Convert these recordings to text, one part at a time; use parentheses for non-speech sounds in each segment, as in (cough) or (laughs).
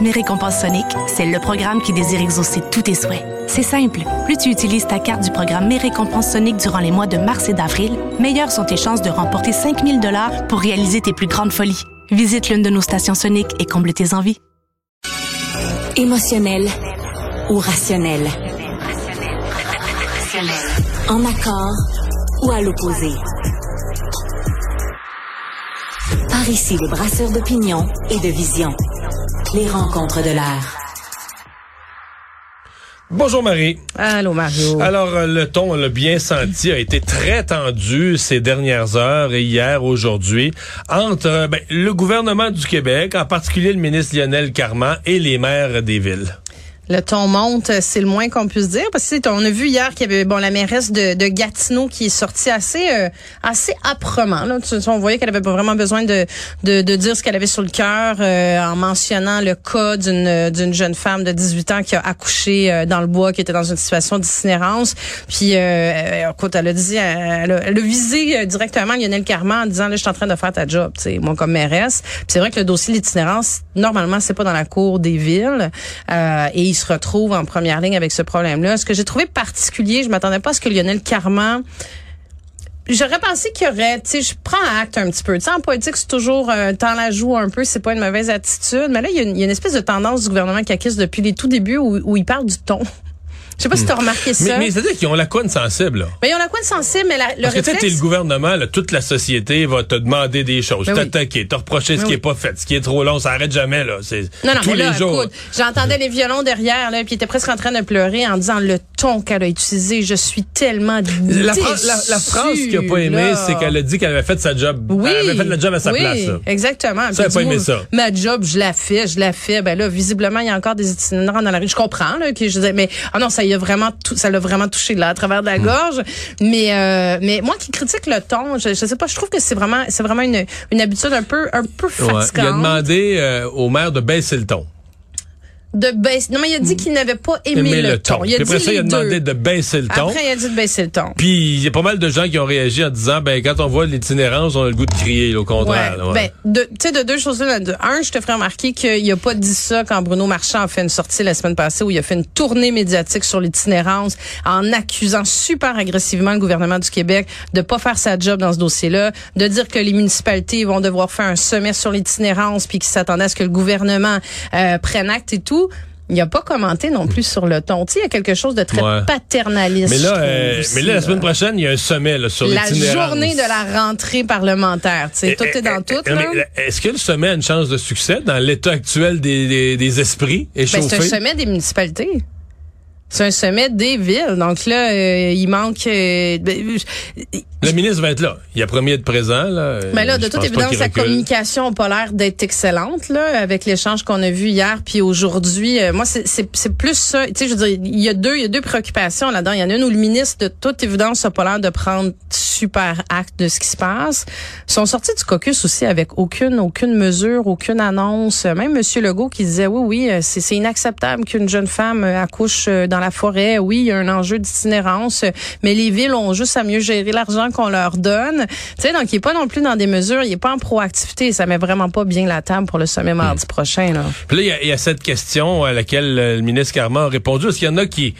Mes récompenses Sonic, c'est le programme qui désire exaucer tous tes souhaits. C'est simple. Plus tu utilises ta carte du programme Mes récompenses Sonic durant les mois de mars et d'avril, meilleures sont tes chances de remporter 5000 dollars pour réaliser tes plus grandes folies. Visite l'une de nos stations Sonic et comble tes envies. Émotionnel ou rationnel? En accord ou à l'opposé? Par ici, les brasseurs d'opinion et de vision. Les rencontres de l'air. Bonjour Marie. Allô Mario. Alors euh, le ton, on l'a bien senti, a été très tendu ces dernières heures et hier, aujourd'hui, entre euh, ben, le gouvernement du Québec, en particulier le ministre Lionel Carman et les maires des villes. Le ton monte, c'est le moins qu'on puisse dire parce que on a vu hier qu'il y avait bon la mairesse de, de Gatineau qui est sortie assez euh, assez âprement. Là. On voyait qu'elle avait pas vraiment besoin de, de, de dire ce qu'elle avait sur le cœur euh, en mentionnant le cas d'une d'une jeune femme de 18 ans qui a accouché euh, dans le bois, qui était dans une situation d'itinérance. Puis euh, écoute, elle a dit, elle a, elle a visé directement Lionel Carman en disant là, je suis en train de faire ta job, tu moi comme mairesse. C'est vrai que le dossier de l'itinérance, normalement, c'est pas dans la cour des villes et se retrouve en première ligne avec ce problème-là. Ce que j'ai trouvé particulier, je m'attendais pas à ce que Lionel Carman J'aurais pensé qu'il y aurait, tu sais, je prends acte un petit peu. Tu sais, en politique, c'est toujours euh, tant la joue un peu, c'est pas une mauvaise attitude. Mais là, il y, a une, espèce de tendance du gouvernement qui acquise depuis les tout débuts où, où il parle du ton. Je sais pas si tu as remarqué ça. Mais, c'est-à-dire qu'ils ont la couenne sensible. Là. Mais ils ont la couenne sensible, mais la, le Parce réflexe... que tu le gouvernement, là, toute la société va te demander des choses, Ben oui. t'attaquer, te reprocher ce Ben qui oui. est pas fait, ce qui est trop long, ça arrête jamais là. C'est Non, non, tous mais là, les jours. j'entendais les violons derrière, là, puis il était presque en train de pleurer en disant le ton qu'elle a utilisé. Je suis tellement La, phrase- la, la phrase qu'il a pas aimé, c'est qu'elle a dit qu'elle avait fait sa job. Oui. Elle avait fait le job à sa oui, place. là. exactement. Ça, elle a pas aimé ça. Ma job, je la fais, je la fais. Ben là, visiblement, il y a encore des itinérants dans la rue. Je comprends, là, que je disais, mais ah non, ça y a vraiment, tout, ça l'a vraiment touché là, à travers de la Hmm. gorge. Mais, euh, mais moi qui critique le ton, je, je sais pas, je trouve que c'est vraiment, c'est vraiment une, une habitude un peu, un peu Ouais. fatigante. Il a demandé euh, au maire de baisser le ton. De baisser. Non, mais il a dit qu'il n'avait pas aimé, le, ton. Il a dit après ça, il a les demandé deux. de baisser le ton. Après, il a dit de baisser le ton. Puis il y a pas mal de gens qui ont réagi en disant ben quand on voit l'itinérance, on a le goût de crier, là, au contraire. ouais. Ben, tu sais, de deux choses là. De un, je te ferai remarquer qu'il a pas dit ça quand Bruno Marchand a fait une sortie la semaine passée où il a fait une tournée médiatique sur l'itinérance en accusant super agressivement le gouvernement du Québec de pas faire sa job dans ce dossier-là, de dire que les municipalités vont devoir faire un sommet sur l'itinérance puis qu'ils s'attendaient à ce que le gouvernement euh, prenne acte et tout. Il a pas commenté non plus sur le ton. Tu sais, il y a quelque chose de très Ouais. paternaliste. mais là, euh, aussi, mais là, la là. semaine prochaine, il y a un sommet là, sur la journée de la rentrée parlementaire. Tu sais, tout Eh, est dans eh, tout. eh, Est-ce que le sommet a une chance de succès dans l'état actuel des, des, des esprits Ben, c'est un échauffés? sommet des municipalités. C'est un sommet des villes. Donc là, euh, il manque. euh, ben, je- le ministre va être là. Il a promis d'être présent. Là. mais là, Je de toute évidence, sa communication a pas l'air d'être excellente là, avec l'échange qu'on a vu hier puis aujourd'hui. Euh, moi, c'est- c'est c'est plus ça. Tu sais, je veux dire, il y a deux, il y a deux préoccupations là-dedans. Il y en a une où le ministre, de toute évidence, a pas l'air de prendre super acte de ce qui se passe. Ils sont sortis du caucus aussi avec aucune, aucune mesure, aucune annonce. Même Monsieur Legault qui disait oui, oui, euh, c'est c'est inacceptable qu'une jeune femme euh, accouche euh, dans la forêt. Oui, il y a un enjeu d'itinérance, mais les villes ont juste à mieux gérer l'argent qu'on leur donne. Tu sais, donc il est pas non plus dans des mesures, il est pas en proactivité. Ça met vraiment pas bien la table pour le sommet mardi prochain. Là. Puis là, il y a- il y, a cette question à laquelle euh, le ministre Carman a répondu. Est-ce qu'il y en a qui...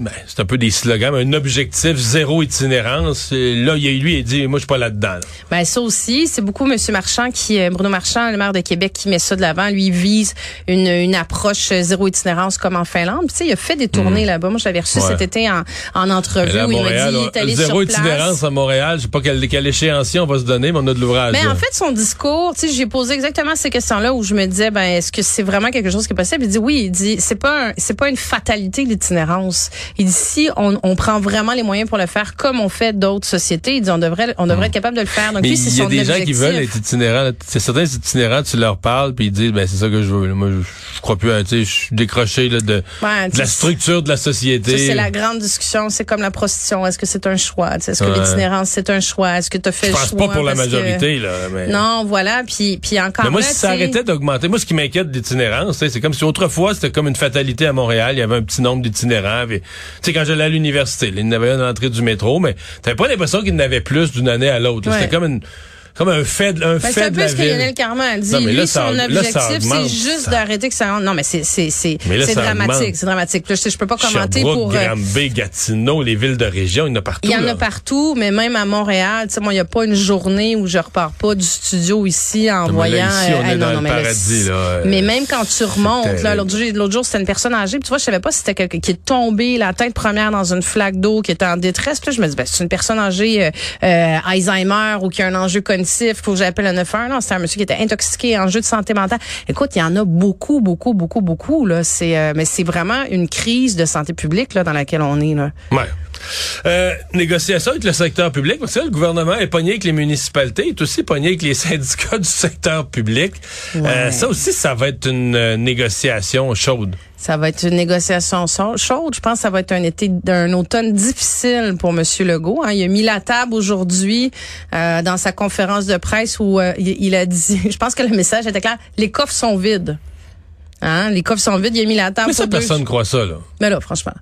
Ben, c'est un peu des slogans, mais un objectif zéro itinérance. Là, il y a lui, il dit, moi, je suis pas là-dedans. là. Ben ça aussi, c'est beaucoup Monsieur Marchand qui, euh, Bruno Marchand, le maire de Québec, qui met ça de l'avant. Lui il vise une, une approche euh, zéro itinérance comme en Finlande. Puis, tu sais, il a fait des tournées là-bas. Moi, je l'avais reçu. Ouais. cet été en, en entrevue là, où il m'a dit, il est on- allé zéro sur itinérance place. à Montréal. Je sais pas quel, quel échéancier on va se donner, mais on a de l'ouvrage. Mais là. en fait, son discours, tu sais, j'ai posé exactement ces questions-là où je me disais, ben, est-ce que c'est vraiment quelque chose qui est possible? Il dit oui, il dit, c'est pas, un- c'est pas une fatalité l'itinérance. Il dit si on, on prend vraiment les moyens pour le faire comme on fait d'autres sociétés, il dit on devrait on devrait être capable de le faire. Donc il y a des gens qui veulent être itinérants. C'est certains itinérants, tu leur parles, puis ils disent, ben c'est ça que je veux. Moi, je, je crois plus, à- tu sais, je suis décroché là, de, Ouais, de la tu- structure de la société. c'est la grande discussion. C'est comme la prostitution. Est-ce que c'est un choix? Est-ce que Ouais. l'itinérance, c'est un choix? Est-ce que tu as fait je le pense choix? pas pour la que- majorité, là. Mais... Non, voilà. Puis, puis encore Mais moi, là, si ça arrêtait d'augmenter, moi, ce qui m'inquiète d'itinérance, c'est comme si autrefois, c'était comme une fatalité à Montréal. Il y avait un petit nombre d'itinérants. puis, sais, quand j'allais à l'université, il y en avait un à l'entrée du métro, mais t'avais pas l'impression qu'il y en avait plus d'une année à l'autre. Ouais. C'était comme une, comme un fait, de- un Ben, c'est fait un de peu la ce que. Lionel Carman a dit. Non, mais Lui, ça- son objectif, c'est juste ça. d'arrêter que ça rentre. Non, mais c'est, c'est, dramatique. C'est dramatique. Là, je, sais, je peux pas commenter pour. euh, Granby, Gatineau, les villes de région, il y en a partout. il y en là. a partout, mais même à Montréal, tu sais, moi, il n'y a pas une journée où je repars pas du studio ici en Non, voyant. là, ici, on euh, est ah, dans non, le paradis, là, euh, Mais même quand tu remontes, là, l'autre jour, c'était une personne âgée, puis tu vois, je savais pas si c'était quelqu'un qui est tombé la tête première dans une flaque d'eau, qui était en détresse. Puis là, je me dis, ben, c'est une personne âgée, euh, Alzheimer ou qui a un enjeu cognitif, faut que j'appelle le 911. Non, c'était un monsieur qui était intoxiqué, enjeu de santé mentale. Écoute, il y en a beaucoup, beaucoup, beaucoup, beaucoup, là. C'est, euh, mais c'est vraiment une crise de santé publique, là, dans laquelle on est, là. Euh, négociation avec le secteur public, parce que là, le gouvernement est pogné avec les municipalités, il est aussi pogné avec les (laughs) syndicats du secteur public. Euh, ça aussi, ça va être une euh, négociation chaude. Ça va être une négociation chaude. Je pense que ça va être un été, un automne difficile pour Monsieur Legault. hein. Il a mis la table aujourd'hui euh, dans sa conférence de presse où il, a dit, (laughs) je pense que le message était clair, les coffres sont vides. Hein? Les coffres sont vides. Il a mis la table Mais ça, pour deux- personne ne croit ça, là. Mais là, franchement.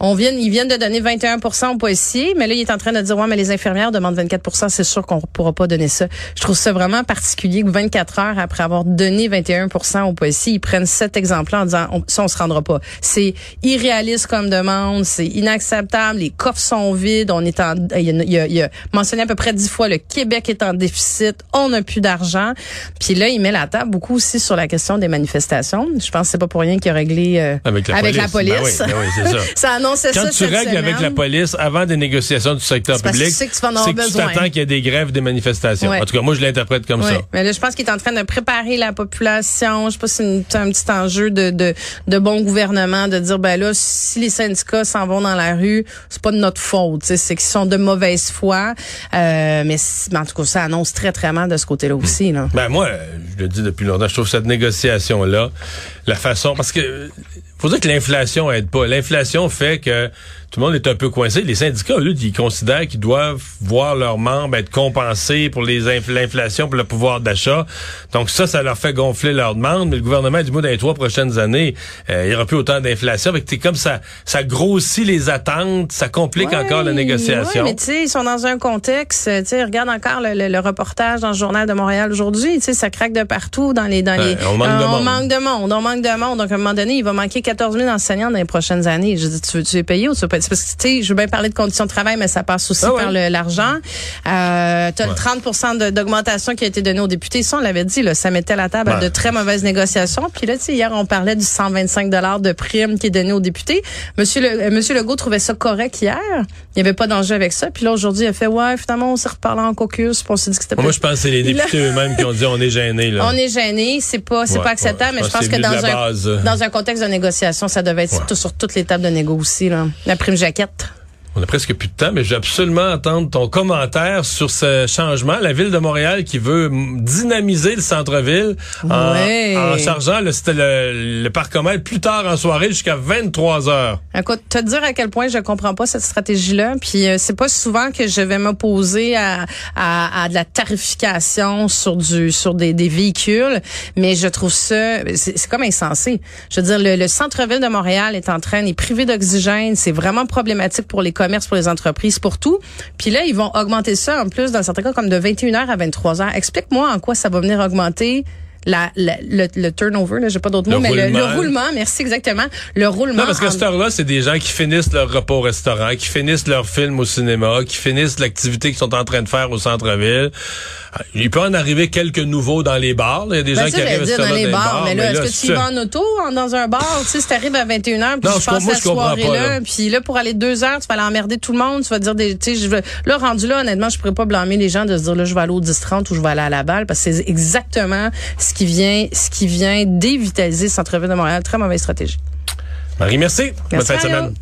On vient, ils viennent de donner 21 aux policiers, mais là, il est en train de dire, ouais, mais les infirmières demandent 24% c'est sûr qu'on pourra pas donner ça. Je trouve ça vraiment particulier que 24 heures après avoir donné 21% aux policiers, ils prennent cet exemple-là en disant, on, ça, on se rendra pas. C'est irréaliste comme demande, c'est inacceptable, les coffres sont vides, on est en, il y a, il y a- mentionné à peu près dix fois, le Québec est en déficit, on n'a plus d'argent. Puis là, il met la table beaucoup aussi sur la question des manifestations. Je pense que c'est pas pour rien qu'il a réglé euh, Avec la police. police. Ben oui, ben oui, c'est ça. (laughs) ça annonçait Quand ça tu cette règles avec la police avant des négociations du secteur parce public, tu sais que tu vas en avoir c'est que tu besoin. t'attends qu'il y ait des grèves, des manifestations. Ouais. En tout cas, moi, je l'interprète comme Ouais. ça. Mais là, je pense qu'il est en train de préparer la population. Je sais pas si c'est un petit enjeu de, de, de bon gouvernement de dire, ben là, si les syndicats s'en vont dans la rue, c'est pas de notre faute. C'est qu'ils sont de mauvaise foi. Euh, mais, mais en tout cas, ça annonce très, très mal de ce côté-là aussi. Là. Ben moi, euh, je le dis depuis longtemps, je trouve cette négociation-là, la façon, parce que euh, faut dire que l'inflation aide pas. L'inflation fait que tout le monde est un peu coincé. Les syndicats, eux, ils considèrent qu'ils doivent voir leurs membres être compensés pour les l'inflation, pour le pouvoir d'achat. Donc ça, ça leur fait gonfler leurs demandes. Mais le gouvernement dit, moi, dans les trois prochaines années, euh, il y aura plus autant d'inflation. T'es comme ça, ça grossit les attentes, ça complique Ouais, encore la négociation. mais tu sais, ils sont dans un contexte, euh, tu sais, regarde encore le, le- le reportage dans le journal de Montréal aujourd'hui, tu sais, ça craque de partout dans les dans Ouais, les on manque de on monde. manque de monde, on manque de monde. Donc à un moment donné, il va manquer 14 000 enseignants dans les prochaines années. Je dis tu veux tu es payé ou tu veux pas C'est parce que tu sais, je veux bien parler de conditions de travail mais ça passe aussi Ah ouais. par l'argent. Euh, tu as le 30 de- d'augmentation qui a été donné aux députés, ça on l'avait dit là, ça mettait la table à de très mauvaises négociations. Puis là, tu sais, hier on parlait du 125 dollars de prime qui est donné aux députés. Monsieur le euh, Monsieur Legault trouvait ça correct hier. Il n'y avait pas d'enjeu avec ça. Puis là aujourd'hui, il a fait ouais, finalement on s'est reparlé en caucus, puis on s'est dit que c'était Moi, je pense que c'est les députés eux-mêmes qui ont dit on est gênés. Là. on est gêné, c'est pas c'est Ouais, pas acceptable, ouais, mais je pense que dans un base. dans un contexte de négociation, ça devait être Ouais. tout- sur toutes les tables de négo aussi là. La prime jaquette. On a presque plus de temps, mais je veux absolument entendre ton commentaire sur ce changement. La ville de Montréal qui veut dynamiser le centre-ville en, Ouais. en chargeant le, le, le parcomètre plus tard en soirée jusqu'à 23 heures. Écoute, te dire à quel point je comprends pas cette stratégie-là, puis euh, c'est pas souvent que je vais m'opposer à, à, à de la tarification sur du sur des, des véhicules, mais je trouve ça c'est c'est comme insensé. Je veux dire, le, le centre-ville de Montréal est en train, est privé d'oxygène, c'est vraiment problématique pour les commerces, pour les entreprises, pour tout. Puis là, ils vont augmenter ça en plus dans certains cas comme de 21h à 23h. Explique-moi en quoi ça va venir augmenter. La, la- le, le turnover, là, j'ai pas d'autre mot, mais le, le roulement. merci exactement. Le roulement. Non, parce qu'à en- cette heure-là, c'est des gens qui finissent leur repas au restaurant, qui finissent leur film au cinéma, qui finissent l'activité qu'ils sont en train de faire au centre-ville. Il peut en arriver quelques nouveaux dans les bars. Il y a des Ben gens ça, qui arrivent dire dans heure-là les bars, mais là, est-ce que tu vas en auto, dans un bar, tu sais, si t'arrives à 21h, puis Non, tu passes la soirée pas, là, puis là, pour aller deux heures, tu vas aller emmerder tout le monde, tu vas dire des, tu sais, je veux, là, rendu là, honnêtement, je pourrais pas blâmer les gens de se dire, là, je vais aller au 10-30 ou je vais aller à la balle, parce que c'est exactement ce qui vient, ce qui vient dévitaliser le centre-ville de Montréal. Très mauvaise stratégie. Marie, merci. Bonne Merci, fin de semaine.